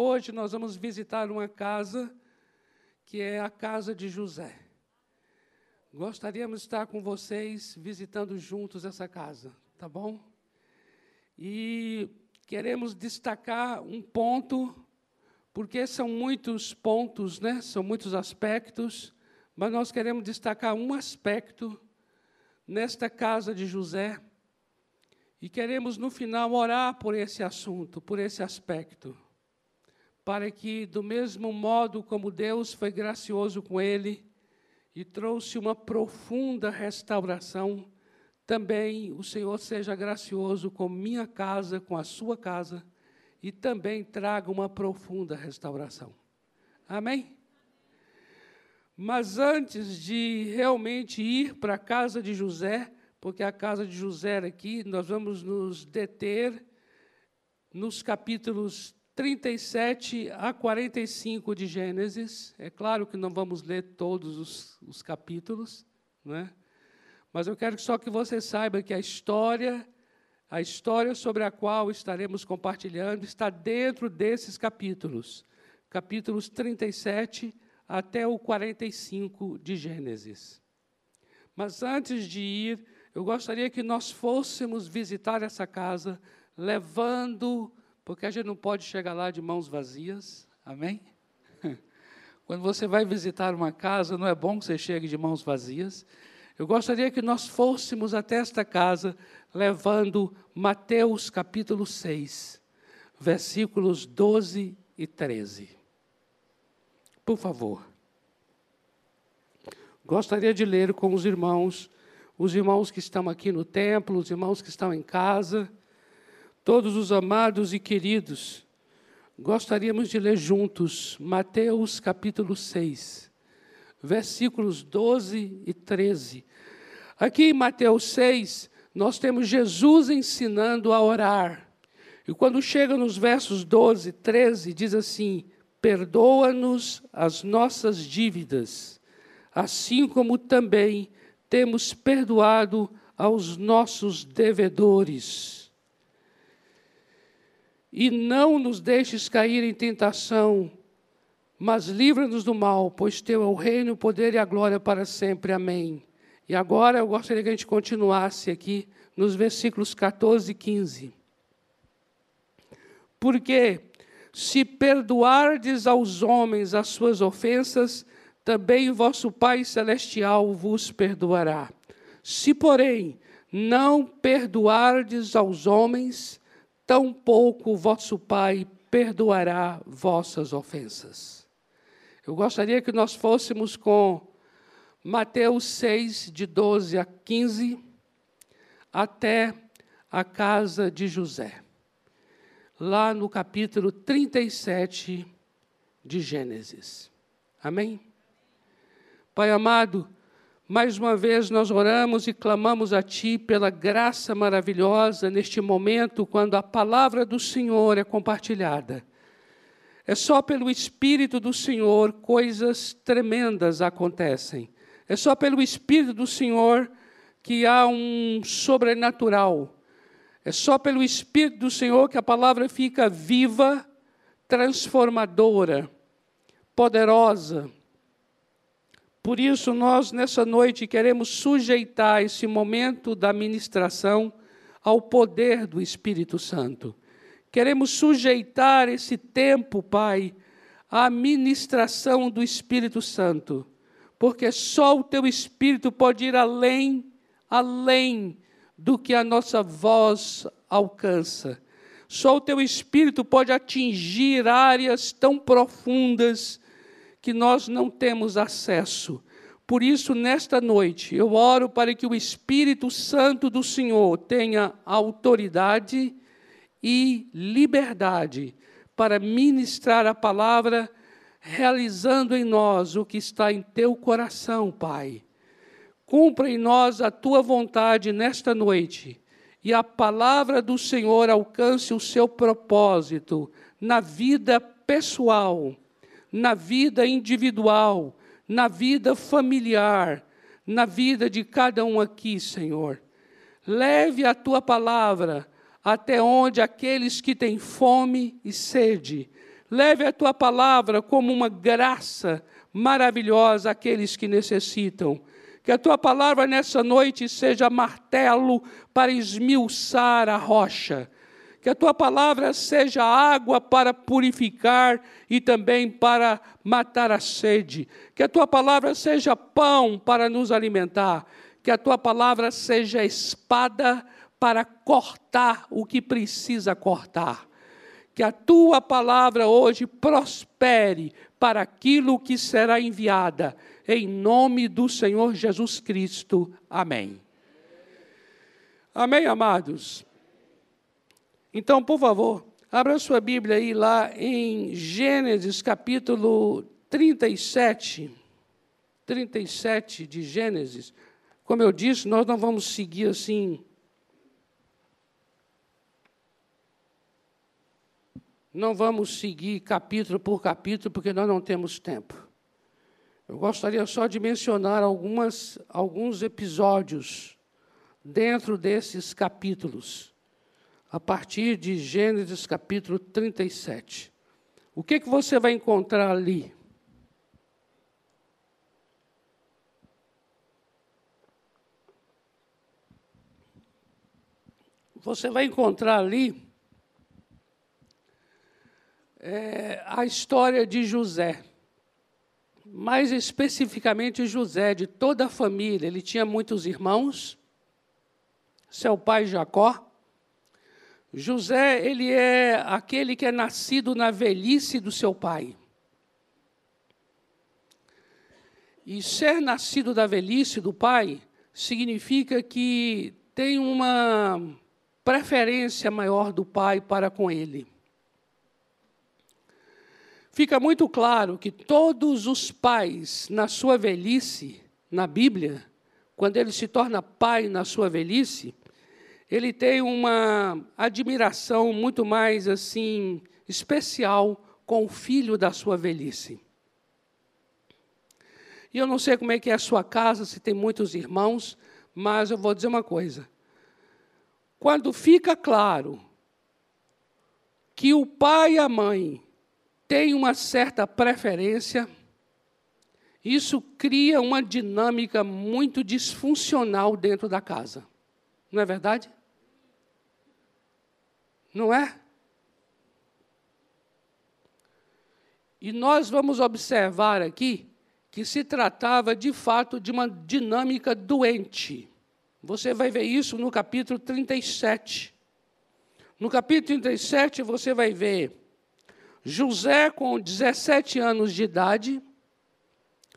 Hoje nós vamos visitar uma casa que é a casa de José. Gostaríamos de estar com vocês visitando juntos essa casa, tá bom? E queremos destacar um ponto, porque são muitos pontos, né? São muitos aspectos, mas nós queremos destacar um aspecto nesta casa de José. E queremos no final orar por esse assunto, por esse aspecto para que, do mesmo modo como Deus foi gracioso com ele e trouxe uma profunda restauração, também o Senhor seja gracioso com minha casa, com a sua casa, e também traga uma profunda restauração. Amém? Mas antes de realmente ir para a casa de José, porque a casa de José aqui, nós vamos nos deter nos capítulos 37 a 45 de Gênesis. É claro que não vamos ler todos os, os capítulos, né? mas eu quero só que você saiba que a história, a história sobre a qual estaremos compartilhando, está dentro desses capítulos, capítulos 37 até o 45 de Gênesis. Mas antes de ir, eu gostaria que nós fôssemos visitar essa casa, levando porque a gente não pode chegar lá de mãos vazias, amém? Quando você vai visitar uma casa, não é bom que você chegue de mãos vazias. Eu gostaria que nós fôssemos até esta casa levando Mateus capítulo 6, versículos 12 e 13. Por favor. Gostaria de ler com os irmãos, os irmãos que estão aqui no templo, os irmãos que estão em casa todos os amados e queridos, gostaríamos de ler juntos Mateus capítulo 6, versículos 12 e 13. Aqui em Mateus 6, nós temos Jesus ensinando a orar. E quando chega nos versos 12 e 13, diz assim: Perdoa-nos as nossas dívidas, assim como também temos perdoado aos nossos devedores e não nos deixes cair em tentação, mas livra-nos do mal, pois teu é o reino, o poder e a glória para sempre. Amém. E agora eu gostaria que a gente continuasse aqui nos versículos 14 e 15. Porque se perdoardes aos homens as suas ofensas, também vosso Pai celestial vos perdoará. Se, porém, não perdoardes aos homens, tampouco o vosso Pai perdoará vossas ofensas. Eu gostaria que nós fôssemos com Mateus 6, de 12 a 15, até a casa de José, lá no capítulo 37 de Gênesis. Amém? Pai amado, mais uma vez nós oramos e clamamos a Ti pela graça maravilhosa neste momento, quando a palavra do Senhor é compartilhada. É só pelo Espírito do Senhor coisas tremendas acontecem. É só pelo Espírito do Senhor que há um sobrenatural. É só pelo Espírito do Senhor que a palavra fica viva, transformadora, poderosa por isso, nós, nessa noite, queremos sujeitar esse momento da ministração ao poder do Espírito Santo. Queremos sujeitar esse tempo, Pai, à ministração do Espírito Santo, porque só o Teu Espírito pode ir além, além do que a nossa voz alcança. Só o Teu Espírito pode atingir áreas tão profundas que nós não temos acesso. Por isso, nesta noite, eu oro para que o Espírito Santo do Senhor tenha autoridade e liberdade para ministrar a palavra, realizando em nós o que está em teu coração, Pai. Cumpra em nós a tua vontade nesta noite e a palavra do Senhor alcance o seu propósito na vida pessoal na vida individual, na vida familiar, na vida de cada um aqui, Senhor. Leve a tua palavra até onde aqueles que têm fome e sede Leve a tua palavra como uma graça maravilhosa àqueles que necessitam. Que a tua palavra nessa noite seja martelo para esmiuçar a rocha. Que a tua palavra seja água para purificar e também para matar a sede. Que a tua palavra seja pão para nos alimentar. Que a tua palavra seja espada para cortar o que precisa cortar. Que a tua palavra hoje prospere para aquilo que será enviada. Em nome do Senhor Jesus Cristo. Amém. Amém, amados? Então, por favor, abra sua Bíblia aí lá em Gênesis capítulo 37. 37 de Gênesis. Como eu disse, nós não vamos seguir assim Não vamos seguir capítulo por capítulo, porque nós não temos tempo. Eu gostaria só de mencionar algumas, alguns episódios dentro desses capítulos, a partir de Gênesis capítulo 37. O que, que você vai encontrar ali? Você vai encontrar ali é, a história de José. Mais especificamente José, de toda a família. Ele tinha muitos irmãos. Seu pai Jacó. José, ele é aquele que é nascido na velhice do seu pai. E ser nascido da velhice do pai significa que tem uma preferência maior do pai para com ele fica muito claro que todos os pais, na sua velhice, na Bíblia, quando ele se torna pai na sua velhice, ele tem uma admiração muito mais assim especial com o filho da sua velhice. E eu não sei como é que é a sua casa, se tem muitos irmãos, mas eu vou dizer uma coisa. Quando fica claro que o pai e a mãe tem uma certa preferência, isso cria uma dinâmica muito disfuncional dentro da casa. Não é verdade? Não é? E nós vamos observar aqui que se tratava de fato de uma dinâmica doente. Você vai ver isso no capítulo 37. No capítulo 37, você vai ver José, com 17 anos de idade,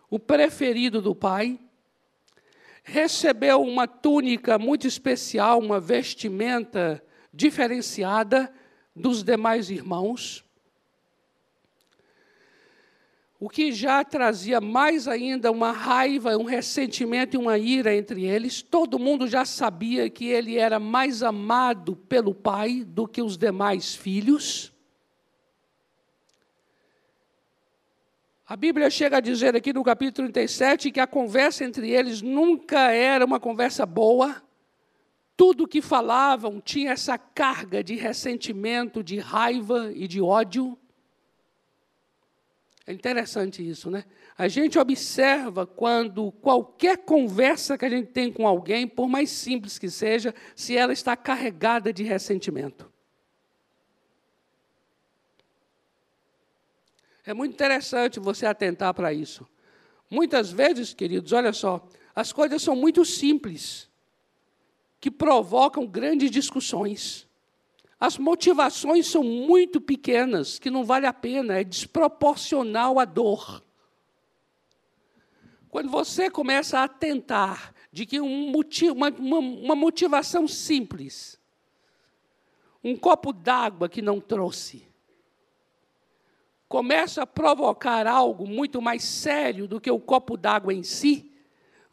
o preferido do pai, recebeu uma túnica muito especial, uma vestimenta diferenciada dos demais irmãos, o que já trazia mais ainda uma raiva, um ressentimento e uma ira entre eles. Todo mundo já sabia que ele era mais amado pelo pai do que os demais filhos. A Bíblia chega a dizer aqui no capítulo 37 que a conversa entre eles nunca era uma conversa boa. Tudo que falavam tinha essa carga de ressentimento, de raiva e de ódio. É interessante isso, né? A gente observa quando qualquer conversa que a gente tem com alguém, por mais simples que seja, se ela está carregada de ressentimento. É muito interessante você atentar para isso. Muitas vezes, queridos, olha só, as coisas são muito simples, que provocam grandes discussões. As motivações são muito pequenas, que não vale a pena, é desproporcional à dor. Quando você começa a atentar de que um motivo, uma, uma, uma motivação simples, um copo d'água que não trouxe, começa a provocar algo muito mais sério do que o copo d'água em si,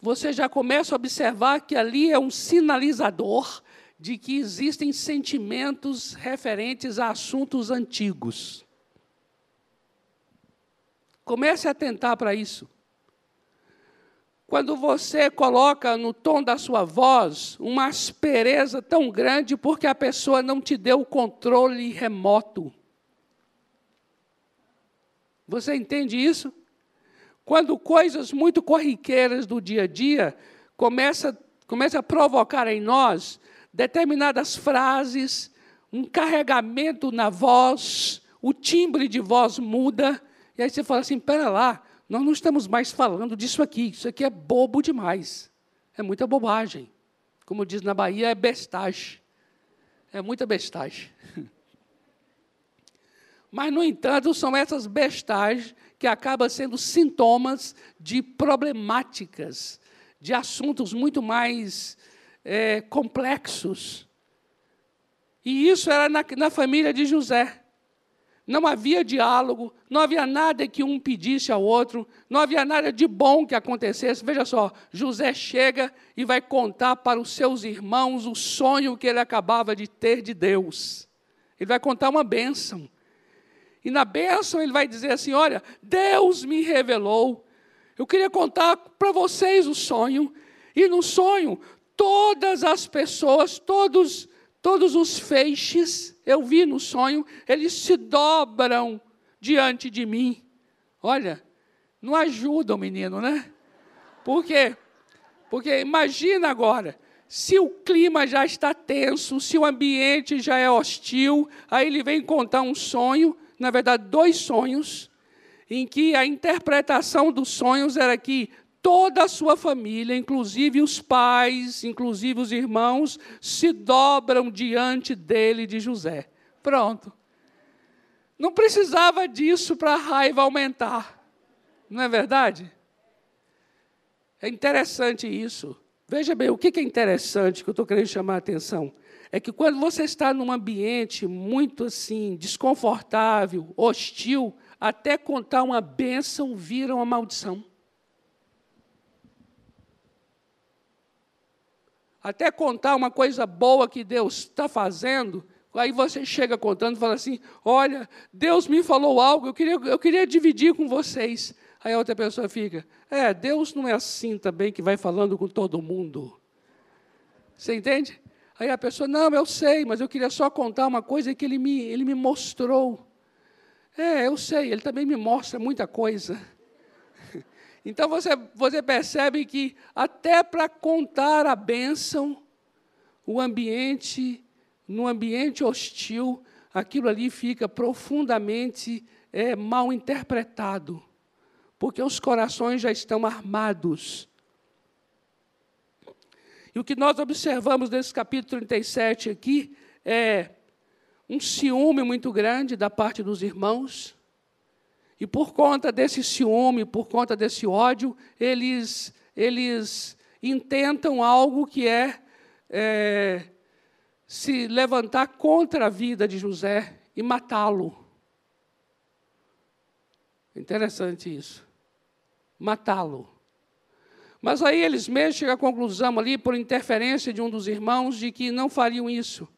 você já começa a observar que ali é um sinalizador de que existem sentimentos referentes a assuntos antigos. Comece a atentar para isso. Quando você coloca no tom da sua voz uma aspereza tão grande porque a pessoa não te deu o controle remoto Você entende isso? Quando coisas muito corriqueiras do dia a dia começam começa a provocar em nós determinadas frases, um carregamento na voz, o timbre de voz muda, e aí você fala assim: pera lá, nós não estamos mais falando disso aqui, isso aqui é bobo demais, é muita bobagem. Como diz na Bahia, é bestagem. É muita bestagem. Mas, no entanto, são essas bestagens que acabam sendo sintomas de problemáticas, de assuntos muito mais é, complexos. E isso era na, na família de José. Não havia diálogo, não havia nada que um pedisse ao outro, não havia nada de bom que acontecesse. Veja só, José chega e vai contar para os seus irmãos o sonho que ele acabava de ter de Deus. Ele vai contar uma bênção. E na bênção ele vai dizer assim: Olha, Deus me revelou. Eu queria contar para vocês o sonho. E no sonho, todas as pessoas, todos Todos os feixes, eu vi no sonho, eles se dobram diante de mim. Olha, não ajuda o menino, né? Por quê? Porque imagina agora, se o clima já está tenso, se o ambiente já é hostil, aí ele vem contar um sonho, na verdade, dois sonhos, em que a interpretação dos sonhos era que toda a sua família, inclusive os pais, inclusive os irmãos, se dobram diante dele de José. Pronto. Não precisava disso para a raiva aumentar. Não é verdade? É interessante isso. Veja bem, o que é interessante que eu estou querendo chamar a atenção? É que quando você está num ambiente muito assim, desconfortável, hostil, até contar uma bênção vira uma maldição. até contar uma coisa boa que Deus está fazendo, aí você chega contando e fala assim: Olha, Deus me falou algo, eu queria, eu queria dividir com vocês. Aí a outra pessoa fica: É, Deus não é assim também que vai falando com todo mundo. Você entende? Aí a pessoa: Não, eu sei, mas eu queria só contar uma coisa que ele me, ele me mostrou. É, eu sei, ele também me mostra muita coisa. Então você, você percebe que até para contar a bênção, o ambiente, no ambiente hostil, aquilo ali fica profundamente é, mal interpretado, porque os corações já estão armados. E o que nós observamos nesse capítulo 37 aqui é um ciúme muito grande da parte dos irmãos, e por conta desse ciúme, por conta desse ódio, eles, eles intentam algo que é, é se levantar contra a vida de José e matá-lo. Interessante isso. Matá-lo. Mas aí eles mesmos chegam à conclusão ali, por interferência de um dos irmãos, de que não fariam isso.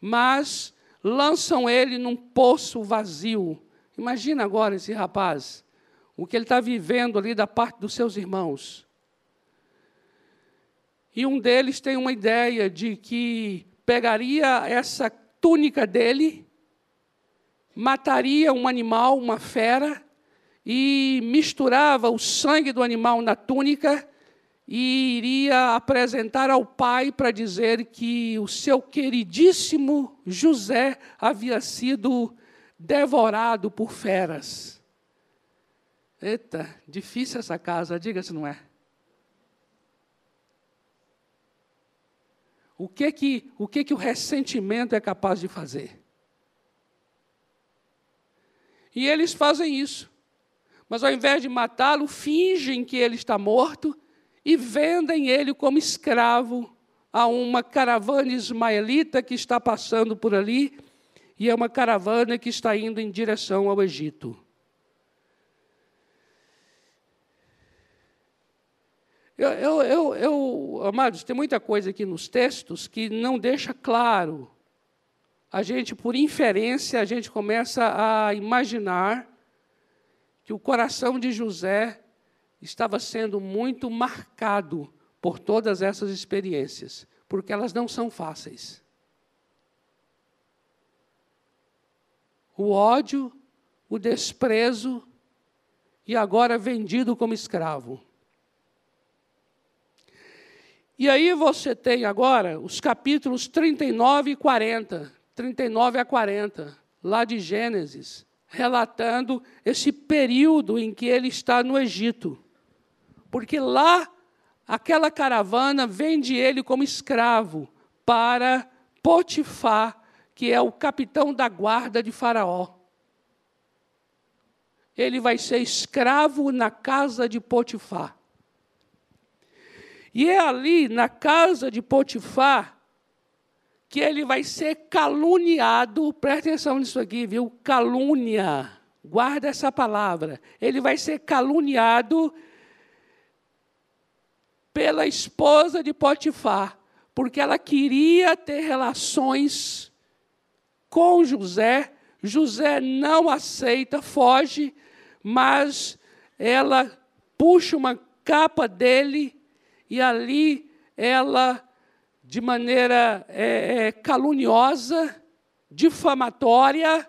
Mas lançam ele num poço vazio Imagina agora esse rapaz, o que ele está vivendo ali da parte dos seus irmãos. E um deles tem uma ideia de que pegaria essa túnica dele, mataria um animal, uma fera, e misturava o sangue do animal na túnica e iria apresentar ao pai para dizer que o seu queridíssimo José havia sido devorado por feras. Eita, difícil essa casa, diga se não é. O que que o que que o ressentimento é capaz de fazer? E eles fazem isso. Mas ao invés de matá-lo, fingem que ele está morto e vendem ele como escravo a uma caravana ismaelita que está passando por ali e é uma caravana que está indo em direção ao Egito. Eu, eu, eu, eu, amados, tem muita coisa aqui nos textos que não deixa claro. A gente, por inferência, a gente começa a imaginar que o coração de José estava sendo muito marcado por todas essas experiências, porque elas não são fáceis. o ódio, o desprezo, e agora vendido como escravo. E aí você tem agora os capítulos 39 e 40, 39 a 40, lá de Gênesis, relatando esse período em que ele está no Egito. Porque lá, aquela caravana vende ele como escravo para Potifar, que é o capitão da guarda de Faraó. Ele vai ser escravo na casa de Potifar. E é ali, na casa de Potifar, que ele vai ser caluniado. Presta atenção nisso aqui, viu? Calúnia. Guarda essa palavra. Ele vai ser caluniado pela esposa de Potifar, porque ela queria ter relações com José. José não aceita, foge, mas ela puxa uma capa dele e ali ela, de maneira é, é, caluniosa, difamatória,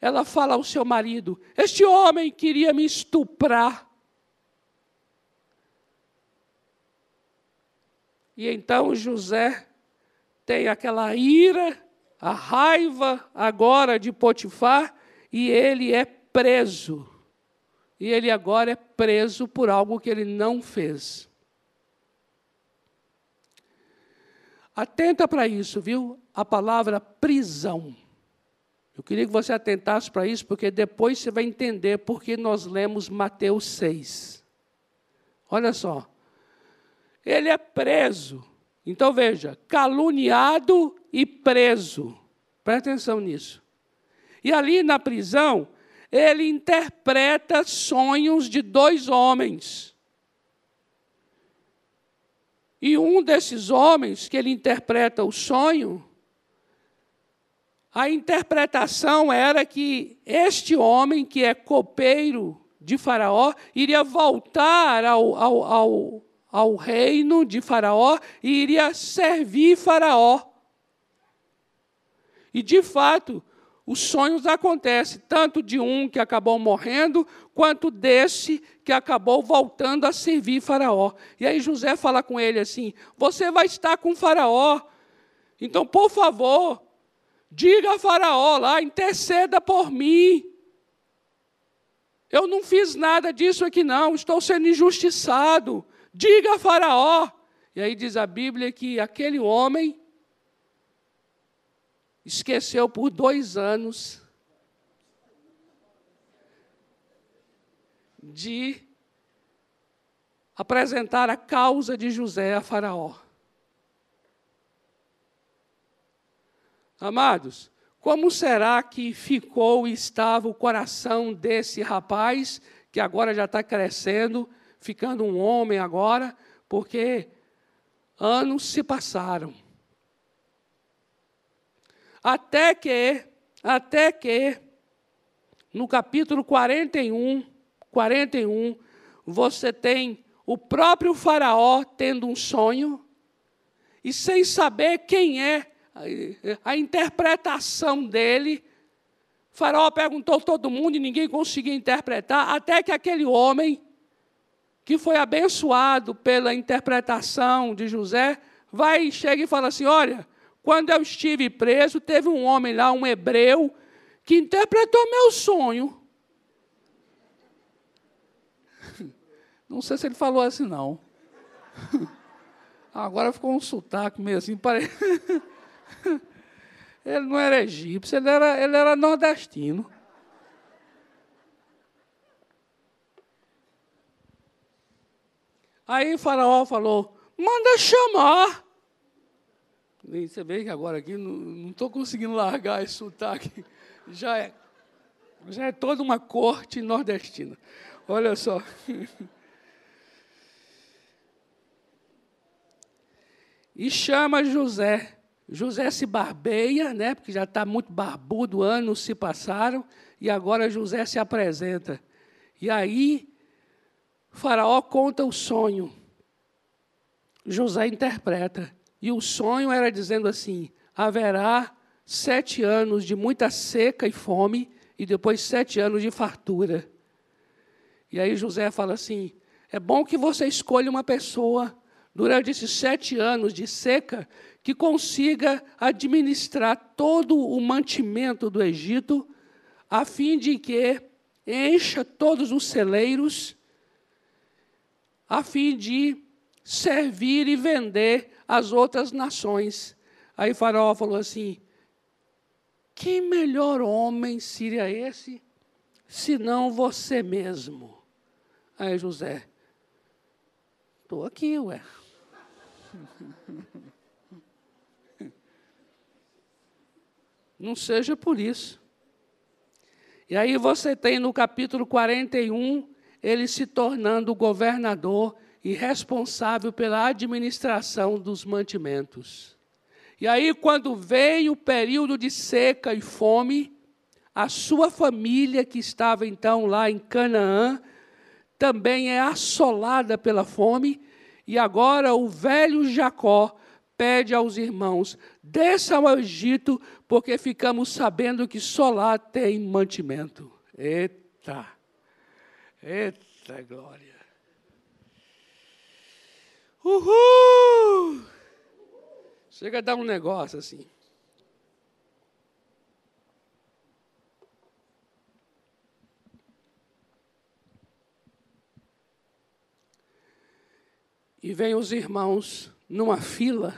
ela fala ao seu marido: Este homem queria me estuprar. E então José tem aquela ira, a raiva agora de Potifar, e ele é preso. E ele agora é preso por algo que ele não fez. Atenta para isso, viu? A palavra prisão. Eu queria que você atentasse para isso, porque depois você vai entender por que nós lemos Mateus 6. Olha só. Ele é preso. Então veja, caluniado e preso. Presta atenção nisso. E ali na prisão, ele interpreta sonhos de dois homens. E um desses homens que ele interpreta o sonho, a interpretação era que este homem, que é copeiro de Faraó, iria voltar ao, ao, ao, ao reino de Faraó e iria servir Faraó. E de fato, os sonhos acontecem, tanto de um que acabou morrendo, quanto desse que acabou voltando a servir Faraó. E aí José fala com ele assim: Você vai estar com Faraó, então, por favor, diga a Faraó lá, interceda por mim. Eu não fiz nada disso aqui, não, estou sendo injustiçado. Diga a Faraó. E aí diz a Bíblia que aquele homem esqueceu por dois anos de apresentar a causa de José a Faraó. Amados, como será que ficou e estava o coração desse rapaz, que agora já está crescendo, ficando um homem agora, porque anos se passaram. Até que, até que, no capítulo 41, 41, você tem o próprio Faraó tendo um sonho, e sem saber quem é a interpretação dele, Faraó perguntou todo mundo e ninguém conseguia interpretar, até que aquele homem, que foi abençoado pela interpretação de José, vai e chega e fala assim: Olha, quando eu estive preso, teve um homem lá, um hebreu, que interpretou meu sonho. Não sei se ele falou assim, não. Agora ficou um sotaque meio assim, parece. Ele não era egípcio, ele era, ele era nordestino. Aí faraó falou: manda chamar. Você vê que agora aqui não estou conseguindo largar esse sotaque. Já é, já é toda uma corte nordestina. Olha só. E chama José. José se barbeia, né, porque já está muito barbudo, anos se passaram, e agora José se apresenta. E aí, Faraó conta o sonho. José interpreta. E o sonho era dizendo assim: haverá sete anos de muita seca e fome, e depois sete anos de fartura. E aí José fala assim: é bom que você escolha uma pessoa durante esses sete anos de seca que consiga administrar todo o mantimento do Egito, a fim de que encha todos os celeiros, a fim de servir e vender às outras nações. Aí Faraó falou assim: que melhor homem seria esse, senão você mesmo? Aí José, estou aqui, ué. Não seja por isso. E aí você tem no capítulo 41 ele se tornando governador e responsável pela administração dos mantimentos. E aí, quando veio o período de seca e fome, a sua família, que estava então lá em Canaã, também é assolada pela fome, e agora o velho Jacó pede aos irmãos: desça ao Egito, porque ficamos sabendo que só lá tem mantimento. Eita! Eita glória! Uhul! Chega a dar um negócio assim. E vem os irmãos numa fila,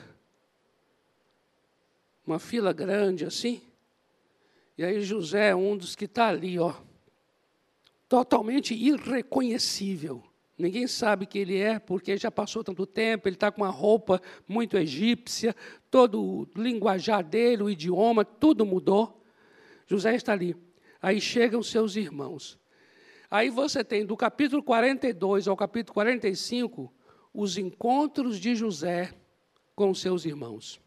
uma fila grande assim. E aí José é um dos que está ali, ó, totalmente irreconhecível. Ninguém sabe que ele é, porque já passou tanto tempo, ele está com uma roupa muito egípcia, todo o linguajar dele, o idioma, tudo mudou. José está ali. Aí chegam seus irmãos. Aí você tem do capítulo 42 ao capítulo 45 os encontros de José com seus irmãos.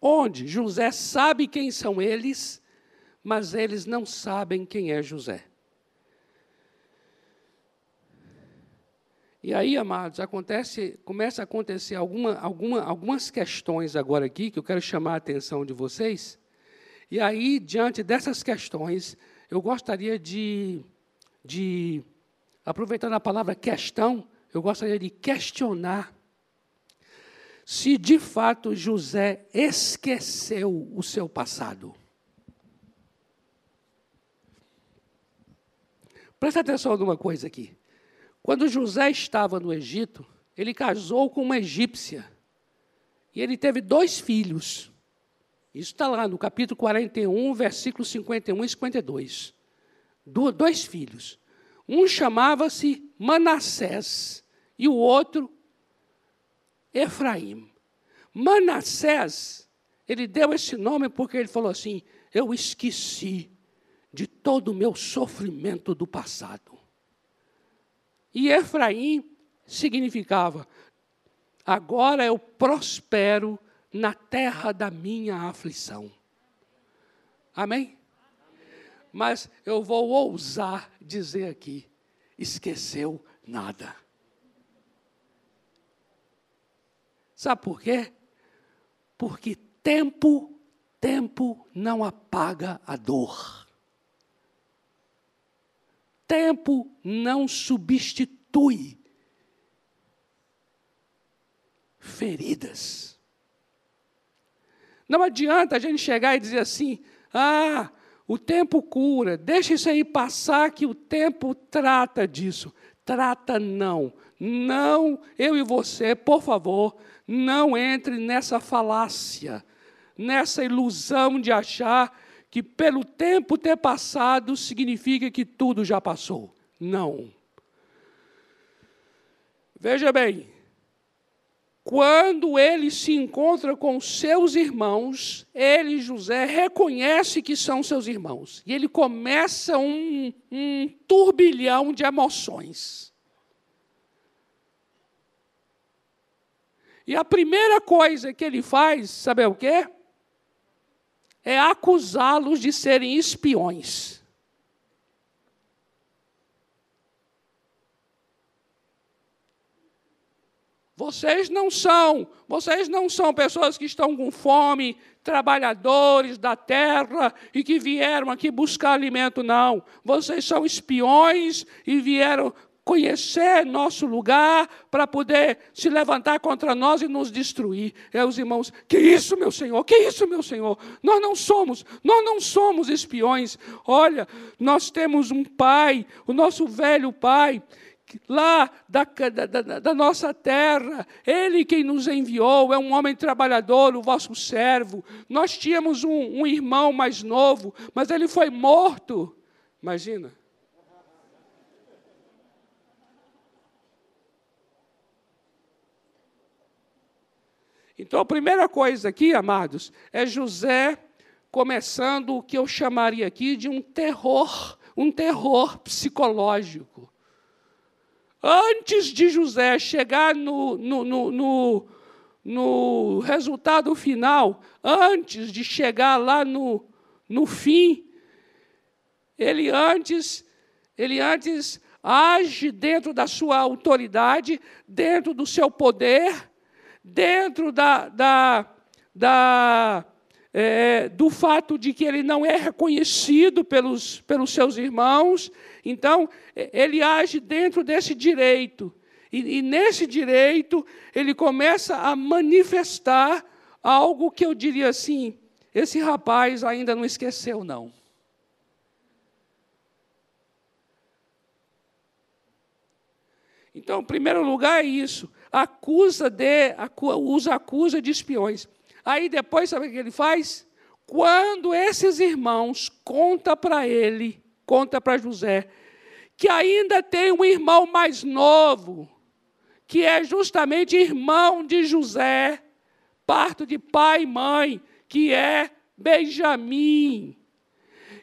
Onde José sabe quem são eles, mas eles não sabem quem é José. E aí, amados, acontece, começa a acontecer alguma, alguma, algumas questões agora aqui que eu quero chamar a atenção de vocês. E aí, diante dessas questões, eu gostaria de, de aproveitando a palavra questão, eu gostaria de questionar se de fato José esqueceu o seu passado. Presta atenção numa coisa aqui. Quando José estava no Egito, ele casou com uma egípcia. E ele teve dois filhos. Isso está lá no capítulo 41, versículos 51 e 52. dois filhos. Um chamava-se Manassés e o outro Efraim. Manassés, ele deu esse nome porque ele falou assim: Eu esqueci de todo o meu sofrimento do passado. E Efraim significava: Agora eu prospero na terra da minha aflição. Amém? Mas eu vou ousar dizer aqui: esqueceu nada. Sabe por quê? Porque tempo, tempo não apaga a dor. Tempo não substitui feridas. Não adianta a gente chegar e dizer assim: ah, o tempo cura, deixa isso aí passar que o tempo trata disso. Trata não. Não, eu e você, por favor, não entre nessa falácia, nessa ilusão de achar que pelo tempo ter passado significa que tudo já passou. Não. Veja bem, quando ele se encontra com seus irmãos, ele, José, reconhece que são seus irmãos. E ele começa um, um turbilhão de emoções. E a primeira coisa que ele faz, sabe o quê? É acusá-los de serem espiões. vocês não são, vocês não são pessoas que estão com fome, trabalhadores da terra e que vieram aqui buscar alimento, não. Vocês são espiões e vieram conhecer nosso lugar para poder se levantar contra nós e nos destruir. É os irmãos, que isso, meu Senhor? Que isso, meu Senhor? Nós não somos, nós não somos espiões. Olha, nós temos um pai, o nosso velho pai, lá da, da, da, nossa terra. Ele quem nos enviou, é um homem trabalhador, o vosso servo. Nós tínhamos um, um irmão mais novo, mas ele foi morto. Imagina. Então, a primeira coisa aqui, amados, é José começando o que eu chamaria aqui de um terror, um terror psicológico. Antes de José chegar no, no, no, no, no resultado final, antes de chegar lá no, no fim, ele antes, ele antes age dentro da sua autoridade, dentro do seu poder, dentro da, da, da, é, do fato de que ele não é reconhecido pelos, pelos seus irmãos. Então, ele age dentro desse direito. E, e nesse direito, ele começa a manifestar algo que eu diria assim: esse rapaz ainda não esqueceu, não. Então, em primeiro lugar, é isso acusa de, os acusa de espiões. Aí depois, sabe o que ele faz? Quando esses irmãos conta para ele, conta para José, que ainda tem um irmão mais novo, que é justamente irmão de José, parto de pai e mãe, que é Benjamim.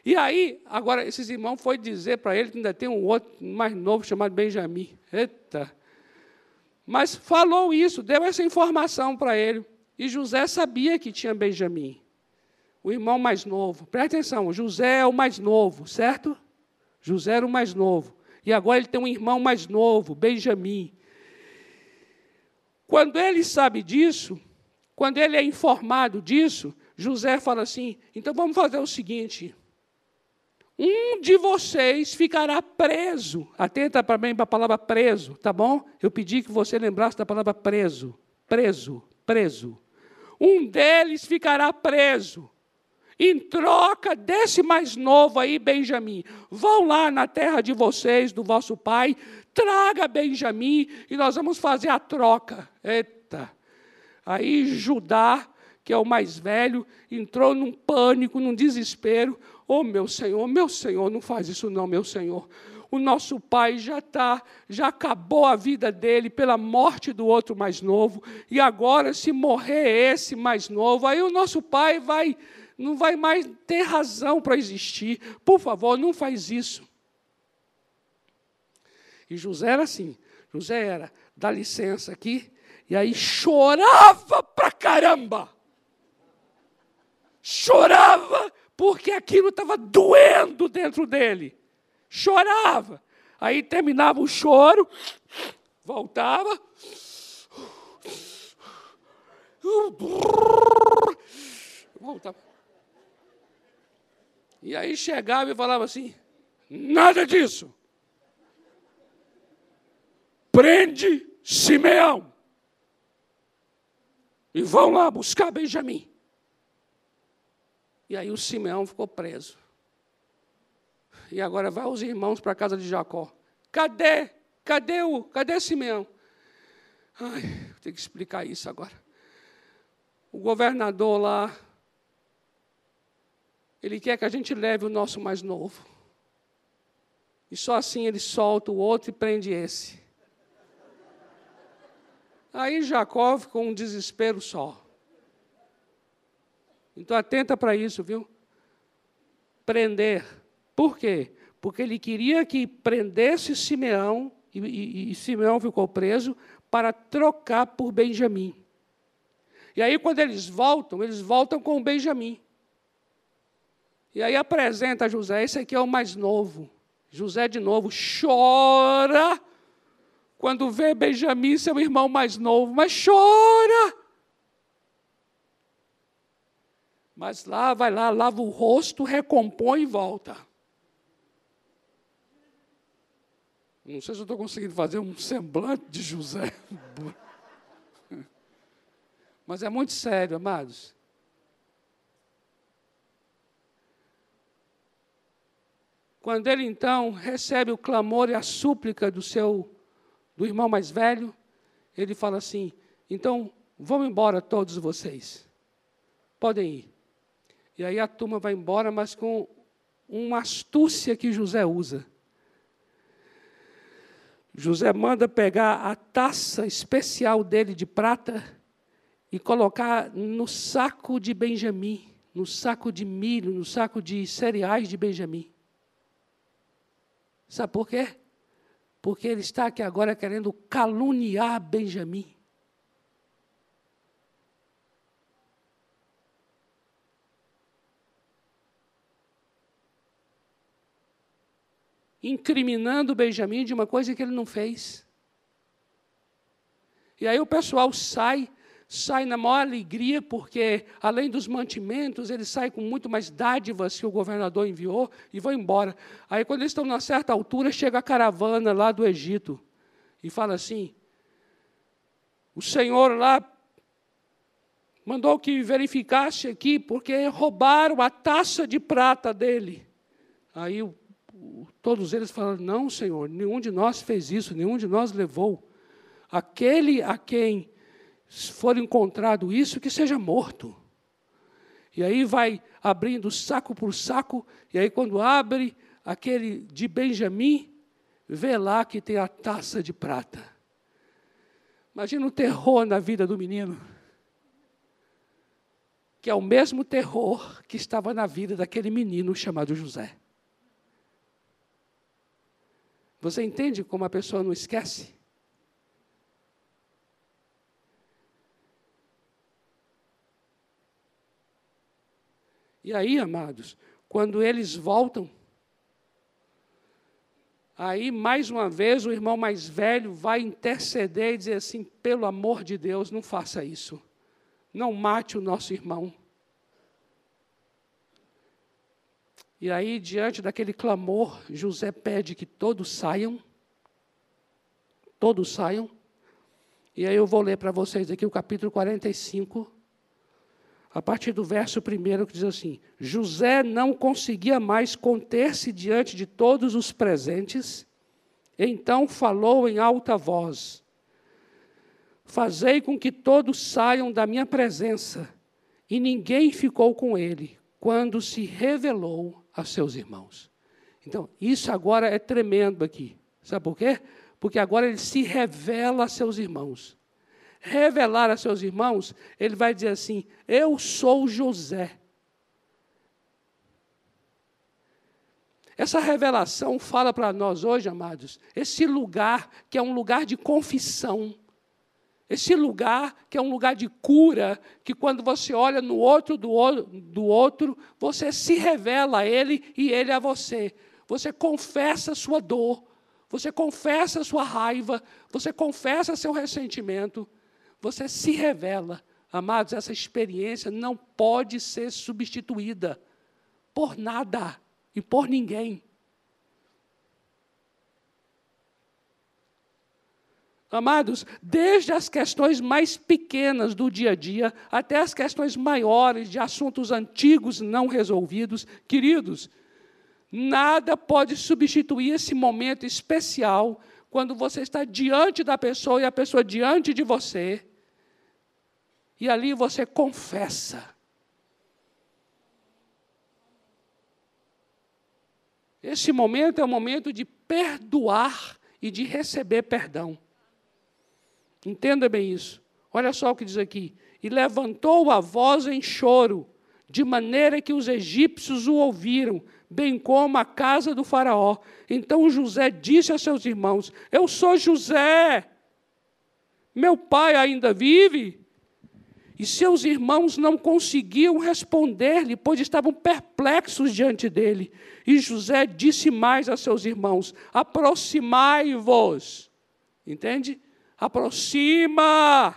E aí, agora, esses irmãos foi dizer para ele que ainda tem um outro mais novo chamado Benjamim. Eita! Mas falou isso, deu essa informação para ele. E José sabia que tinha Benjamim, o irmão mais novo. Presta atenção, José é o mais novo, certo? José era o mais novo. E agora ele tem um irmão mais novo, Benjamim. Quando ele sabe disso, quando ele é informado disso, José fala assim: então vamos fazer o seguinte: um de vocês ficará preso. Atenta para mim para a palavra preso, tá bom? Eu pedi que você lembrasse da palavra preso. Preso, preso. Um deles ficará preso. Em troca desse mais novo aí, Benjamim. Vão lá na terra de vocês, do vosso pai, traga Benjamim e nós vamos fazer a troca. Eita. Aí Judá, que é o mais velho, entrou num pânico, num desespero. Oh, meu Senhor, meu Senhor, não faz isso não, meu Senhor. O nosso pai já está, já acabou a vida dele pela morte do outro mais novo, e agora, se morrer esse mais novo, aí o nosso pai vai, não vai mais ter razão para existir. Por favor, não faz isso. E José era assim, José era, dá licença aqui, e aí chorava pra caramba. Chorava porque aquilo estava doendo dentro dele. Chorava. Aí terminava o choro, voltava. Voltava. E aí chegava e falava assim: nada disso. Prende Simeão. E vão lá buscar Benjamim. E aí o Simeão ficou preso. E agora vai os irmãos para a casa de Jacó. Cadê? Cadê o? Cadê Simeão? Ai, ter que explicar isso agora. O governador lá, ele quer que a gente leve o nosso mais novo. E só assim ele solta o outro e prende esse. Aí Jacó ficou um desespero só. Então atenta para isso, viu? Prender. Por quê? Porque ele queria que prendesse Simeão, e, e, e Simeão ficou preso, para trocar por Benjamim. E aí, quando eles voltam, eles voltam com Benjamim. E aí apresenta José, esse aqui é o mais novo. José, de novo, chora quando vê Benjamim, seu irmão mais novo, mas chora. Mas lá, vai lá, lava o rosto, recompõe e volta. Não sei se eu estou conseguindo fazer um semblante de José. Mas é muito sério, amados. Quando ele então recebe o clamor e a súplica do seu do irmão mais velho, ele fala assim: "Então, vão embora todos vocês. Podem ir". E aí a turma vai embora, mas com uma astúcia que José usa. José manda pegar a taça especial dele de prata e colocar no saco de Benjamim, no saco de milho, no saco de cereais de Benjamim. Sabe por quê? Porque ele está aqui agora querendo caluniar Benjamim. Incriminando Benjamim de uma coisa que ele não fez. E aí o pessoal sai, sai na maior alegria, porque além dos mantimentos, ele sai com muito mais dádivas que o governador enviou e vão embora. Aí quando eles estão numa certa altura, chega a caravana lá do Egito e fala assim: o Senhor lá mandou que verificasse aqui, porque roubaram a taça de prata dele. Aí o todos eles falaram: Não, Senhor, nenhum de nós fez isso, nenhum de nós levou. Aquele a quem for encontrado isso, que seja morto. E aí vai abrindo saco por saco, e aí quando abre aquele de Benjamim, vê lá que tem a taça de prata. Imagina o terror na vida do menino. Que é o mesmo terror que estava na vida daquele menino chamado José. Você entende como a pessoa não esquece? E aí, amados, quando eles voltam, aí mais uma vez o irmão mais velho vai interceder e dizer assim: pelo amor de Deus, não faça isso. Não mate o nosso irmão. E aí, diante daquele clamor, José pede que todos saiam. Todos saiam. E aí eu vou ler para vocês aqui o capítulo 45, a partir do verso 1, que diz assim: José não conseguia mais conter-se diante de todos os presentes, então falou em alta voz: Fazei com que todos saiam da minha presença. E ninguém ficou com ele, quando se revelou a seus irmãos. Então, isso agora é tremendo aqui. Sabe por quê? Porque agora ele se revela a seus irmãos. Revelar a seus irmãos, ele vai dizer assim: Eu sou José. Essa revelação fala para nós hoje, amados, esse lugar que é um lugar de confissão, esse lugar que é um lugar de cura, que quando você olha no outro do, do outro, você se revela a ele e ele a você. Você confessa a sua dor, você confessa a sua raiva, você confessa seu ressentimento, você se revela. Amados, essa experiência não pode ser substituída por nada e por ninguém. Amados, desde as questões mais pequenas do dia a dia até as questões maiores de assuntos antigos não resolvidos, queridos, nada pode substituir esse momento especial quando você está diante da pessoa e a pessoa diante de você, e ali você confessa. Esse momento é o momento de perdoar e de receber perdão. Entenda bem isso. Olha só o que diz aqui. E levantou a voz em choro, de maneira que os egípcios o ouviram, bem como a casa do Faraó. Então José disse a seus irmãos: Eu sou José. Meu pai ainda vive? E seus irmãos não conseguiam responder-lhe, pois estavam perplexos diante dele. E José disse mais a seus irmãos: Aproximai-vos Entende? Aproxima!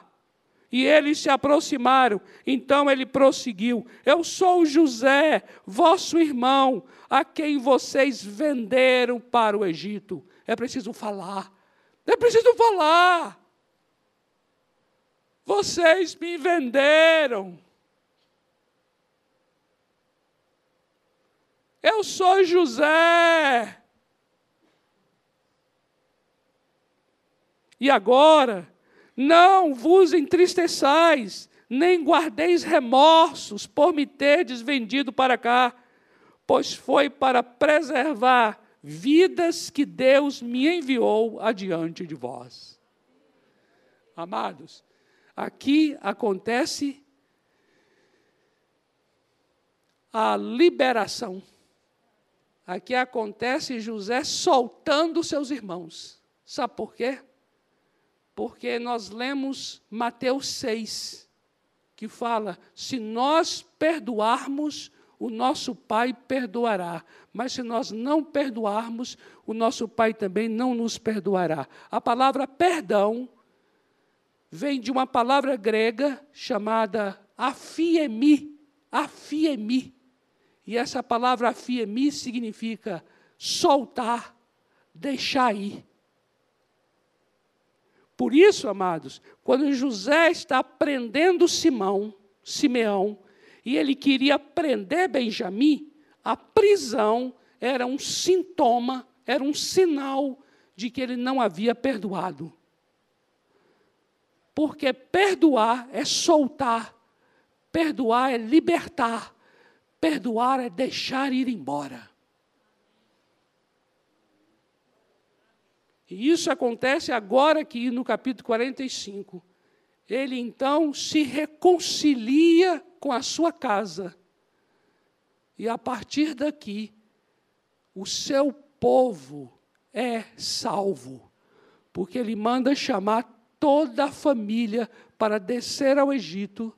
E eles se aproximaram. Então ele prosseguiu: Eu sou José, vosso irmão, a quem vocês venderam para o Egito. É preciso falar. É preciso falar. Vocês me venderam. Eu sou José. E agora, não vos entristeçais, nem guardeis remorsos por me terdes vendido para cá, pois foi para preservar vidas que Deus me enviou adiante de vós. Amados, aqui acontece a liberação. Aqui acontece José soltando seus irmãos. Sabe por quê? Porque nós lemos Mateus 6, que fala: se nós perdoarmos, o nosso Pai perdoará. Mas se nós não perdoarmos, o nosso Pai também não nos perdoará. A palavra perdão vem de uma palavra grega chamada afiemi. Afiemi. E essa palavra afiemi significa soltar, deixar ir. Por isso, amados, quando José está prendendo Simão, Simeão, e ele queria prender Benjamim, a prisão era um sintoma, era um sinal de que ele não havia perdoado. Porque perdoar é soltar, perdoar é libertar, Perdoar é deixar ir embora. E isso acontece agora que no capítulo 45, ele então se reconcilia com a sua casa. E a partir daqui, o seu povo é salvo, porque ele manda chamar toda a família para descer ao Egito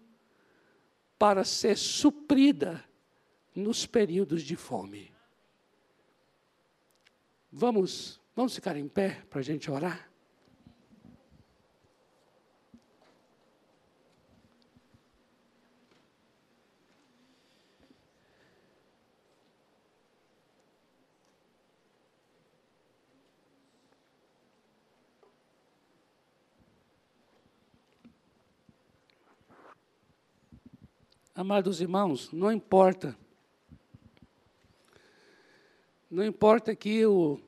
para ser suprida nos períodos de fome. Vamos, vamos ficar em pé para a gente orar? Amados irmãos, não importa não importa aqui o,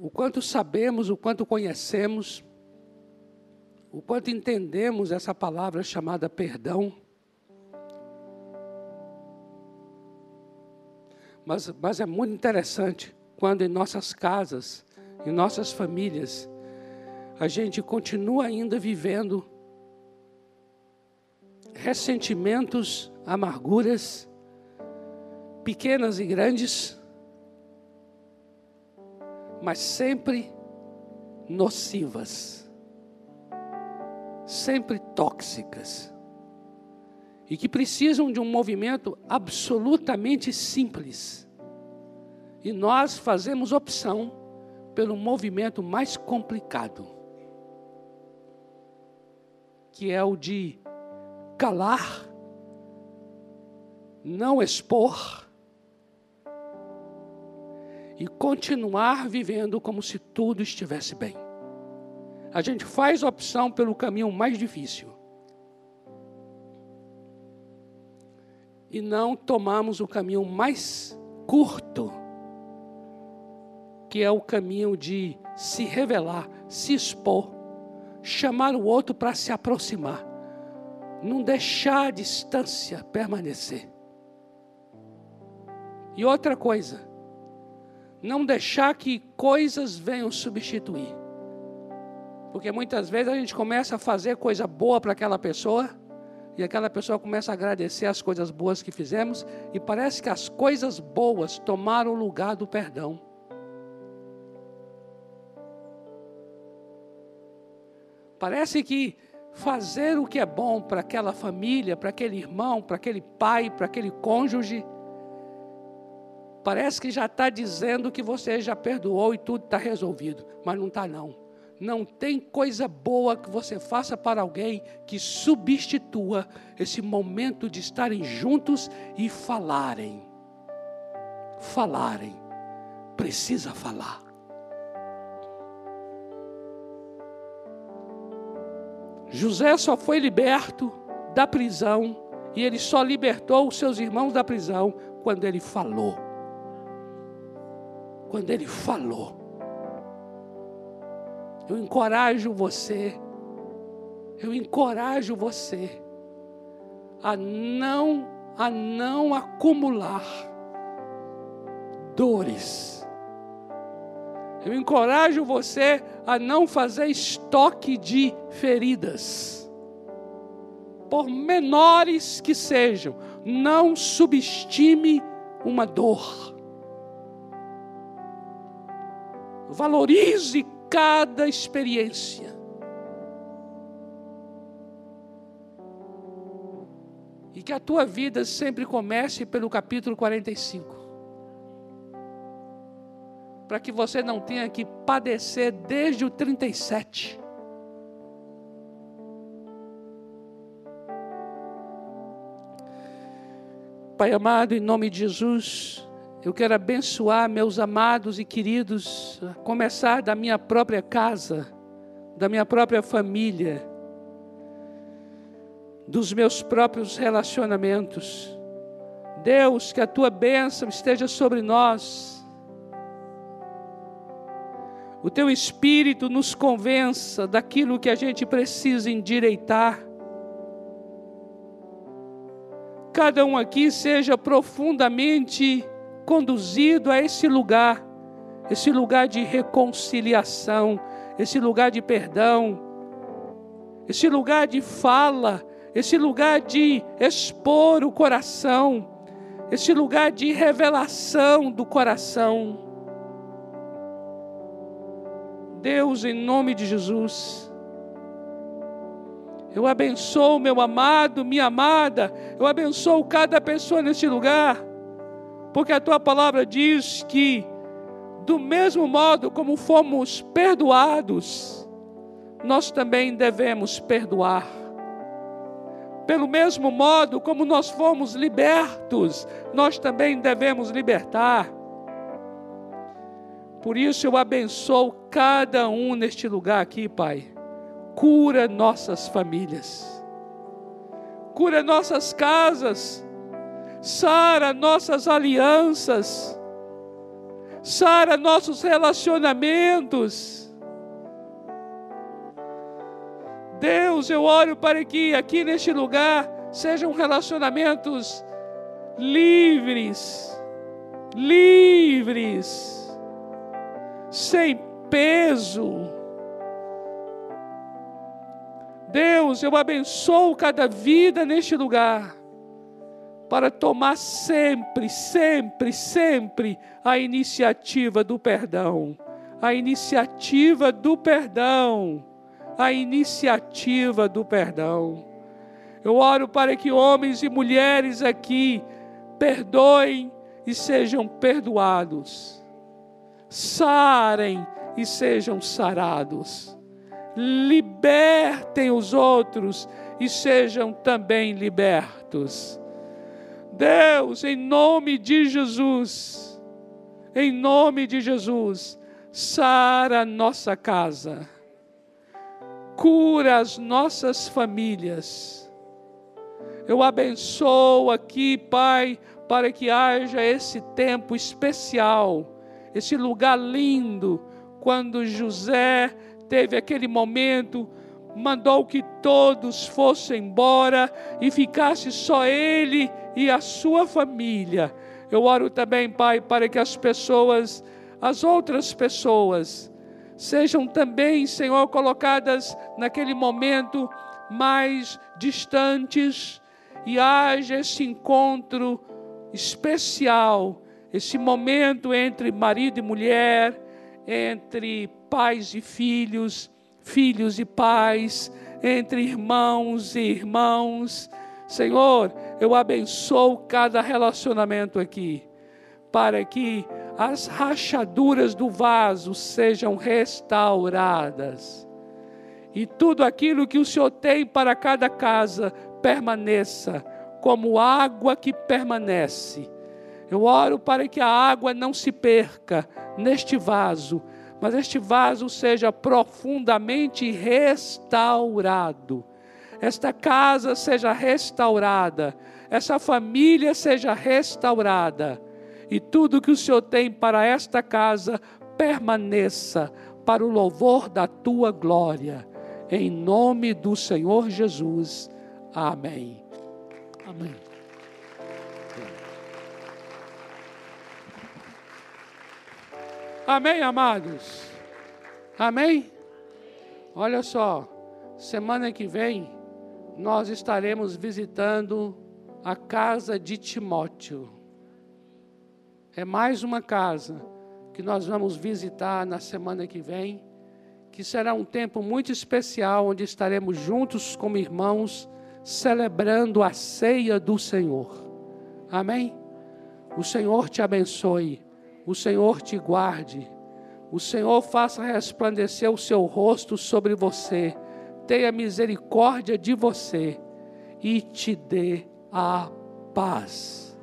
o quanto sabemos, o quanto conhecemos, o quanto entendemos essa palavra chamada perdão. Mas, mas é muito interessante quando em nossas casas, em nossas famílias, a gente continua ainda vivendo ressentimentos, amarguras, pequenas e grandes, mas sempre nocivas, sempre tóxicas, e que precisam de um movimento absolutamente simples. E nós fazemos opção pelo movimento mais complicado, que é o de calar, não expor, e continuar vivendo como se tudo estivesse bem. A gente faz opção pelo caminho mais difícil. E não tomamos o caminho mais curto, que é o caminho de se revelar, se expor, chamar o outro para se aproximar, não deixar a distância permanecer. E outra coisa, não deixar que coisas venham substituir. Porque muitas vezes a gente começa a fazer coisa boa para aquela pessoa, e aquela pessoa começa a agradecer as coisas boas que fizemos, e parece que as coisas boas tomaram o lugar do perdão. Parece que fazer o que é bom para aquela família, para aquele irmão, para aquele pai, para aquele cônjuge, Parece que já está dizendo que você já perdoou e tudo está resolvido, mas não está não. não tem coisa boa que você faça para alguém que substitua esse momento de estarem juntos e falarem. Falarem. Precisa falar. José só foi liberto da prisão e ele só libertou os seus irmãos da prisão quando ele falou. Quando ele falou. Eu encorajo você, eu encorajo você a não a não acumular dores. Eu encorajo você a não fazer estoque de feridas. Por menores que sejam, não subestime uma dor. Valorize cada experiência. E que a tua vida sempre comece pelo capítulo 45. Para que você não tenha que padecer desde o 37. Pai amado, em nome de Jesus, eu quero abençoar meus amados e queridos, a começar da minha própria casa, da minha própria família, dos meus próprios relacionamentos. Deus, que a tua bênção esteja sobre nós. O teu espírito nos convença daquilo que a gente precisa endireitar. Cada um aqui seja profundamente conduzido a esse lugar, esse lugar de reconciliação, esse lugar de perdão, esse lugar de fala, esse lugar de expor o coração, esse lugar de revelação do coração. Deus, em nome de Jesus, eu abençoo meu amado, minha amada, eu abençoo cada pessoa nesse lugar porque a tua palavra diz que, do mesmo modo como fomos perdoados, nós também devemos perdoar. Pelo mesmo modo como nós fomos libertos, nós também devemos libertar. Por isso eu abençoo cada um neste lugar aqui, Pai. Cura nossas famílias, cura nossas casas sara nossas alianças, sara nossos relacionamentos. Deus, eu oro para que aqui neste lugar sejam relacionamentos livres, livres, sem peso. Deus, eu abençoo cada vida neste lugar para tomar sempre, sempre, sempre a iniciativa do perdão. A iniciativa do perdão. A iniciativa do perdão. Eu oro para que homens e mulheres aqui perdoem e sejam perdoados. Sarem e sejam sarados. Libertem os outros e sejam também libertos Deus, em nome de Jesus, em nome de Jesus, sara nossa casa, cura as nossas famílias. Eu abençoo aqui, Pai, para que haja esse tempo especial, esse lugar lindo, quando José teve aquele momento mandou que todos fossem embora e ficasse só ele e a sua família. Eu oro também, Pai, para que as pessoas, as outras pessoas, sejam também, Senhor, colocadas naquele momento mais distantes e haja esse encontro especial, esse momento entre marido e mulher, entre pais e filhos filhos e pais, entre irmãos e irmãos. Senhor, eu abençoo cada relacionamento aqui, para que as rachaduras do vaso sejam restauradas. E tudo aquilo que o Senhor tem para cada casa permaneça como água que permanece. Eu oro para que a água não se perca neste vaso, mas este vaso seja profundamente restaurado. Esta casa seja restaurada, essa família seja restaurada, e tudo que o Senhor tem para esta casa permaneça para o louvor da tua glória. Em nome do Senhor Jesus. Amém. Amém. Amém, amados? Amém? Olha só, semana que vem nós estaremos visitando a casa de Timóteo. É mais uma casa que nós vamos visitar na semana que vem, que será um tempo muito especial onde estaremos juntos como irmãos celebrando a ceia do Senhor. Amém? O Senhor te abençoe, o Senhor te guarde, o Senhor faça resplandecer o seu rosto sobre você, tenha misericórdia de você e te dê a paz.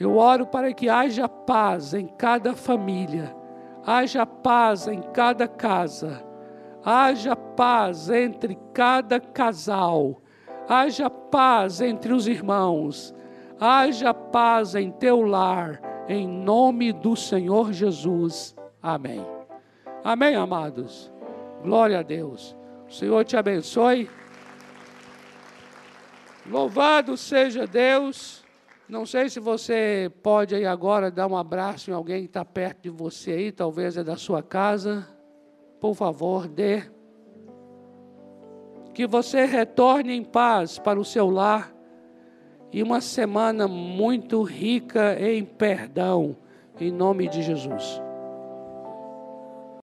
Eu oro para que haja paz em cada família, haja paz em cada casa, haja paz entre cada casal haja paz entre os irmãos, haja paz em teu lar, em nome do Senhor Jesus. Amém. Amém, amados. Glória a Deus. O Senhor te abençoe. Louvado seja Deus. Não sei se você pode aí agora dar um abraço em alguém que está perto de você aí, talvez é da sua casa. Por favor, dê que você retorne em paz para o seu lar e uma semana muito rica em perdão, em nome de Jesus.